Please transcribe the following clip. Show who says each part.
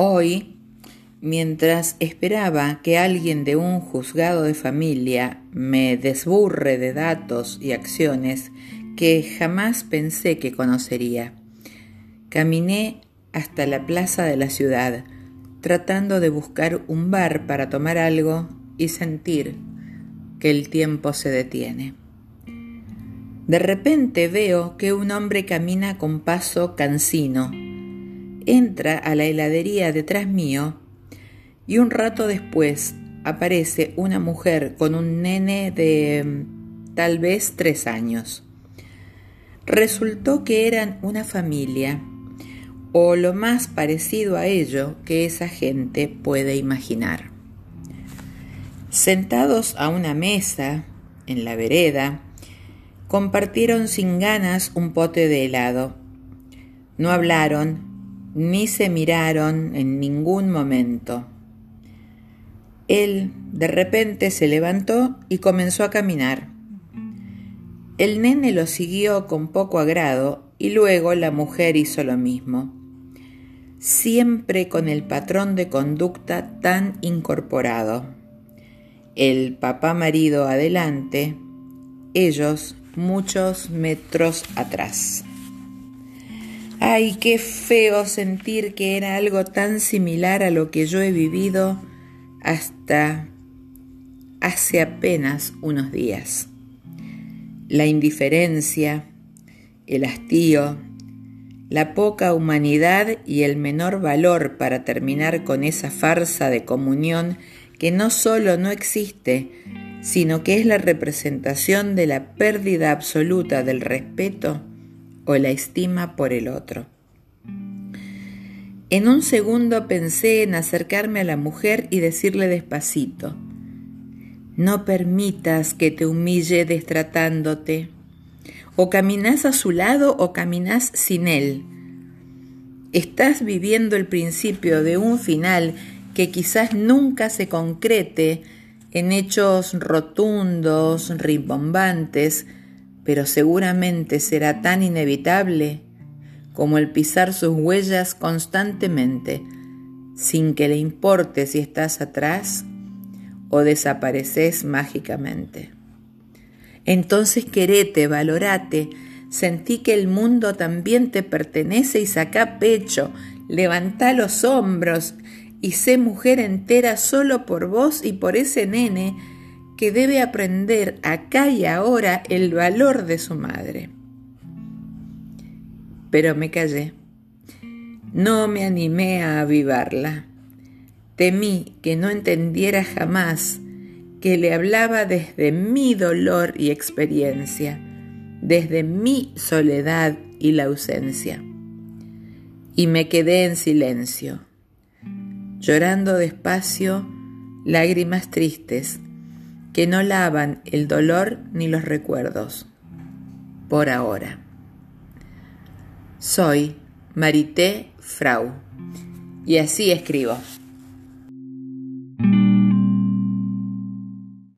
Speaker 1: Hoy, mientras esperaba que alguien de un juzgado de familia me desburre de datos y acciones que jamás pensé que conocería, caminé hasta la plaza de la ciudad, tratando de buscar un bar para tomar algo y sentir que el tiempo se detiene. De repente veo que un hombre camina con paso cansino entra a la heladería detrás mío y un rato después aparece una mujer con un nene de mm, tal vez tres años. Resultó que eran una familia, o lo más parecido a ello que esa gente puede imaginar. Sentados a una mesa, en la vereda, compartieron sin ganas un pote de helado. No hablaron ni se miraron en ningún momento. Él de repente se levantó y comenzó a caminar. El nene lo siguió con poco agrado y luego la mujer hizo lo mismo, siempre con el patrón de conducta tan incorporado. El papá marido adelante, ellos muchos metros atrás. Ay, qué feo sentir que era algo tan similar a lo que yo he vivido hasta hace apenas unos días. La indiferencia, el hastío, la poca humanidad y el menor valor para terminar con esa farsa de comunión que no solo no existe, sino que es la representación de la pérdida absoluta del respeto o la estima por el otro. En un segundo pensé en acercarme a la mujer y decirle despacito, no permitas que te humille destratándote. O caminas a su lado o caminas sin él. Estás viviendo el principio de un final que quizás nunca se concrete en hechos rotundos, rimbombantes, pero seguramente será tan inevitable como el pisar sus huellas constantemente, sin que le importe si estás atrás o desapareces mágicamente. Entonces querete, valorate, sentí que el mundo también te pertenece y saca pecho, levanta los hombros y sé mujer entera solo por vos y por ese nene que debe aprender acá y ahora el valor de su madre. Pero me callé. No me animé a avivarla. Temí que no entendiera jamás que le hablaba desde mi dolor y experiencia, desde mi soledad y la ausencia. Y me quedé en silencio, llorando despacio lágrimas tristes que no lavan el dolor ni los recuerdos. Por ahora. Soy Marité Frau y así escribo.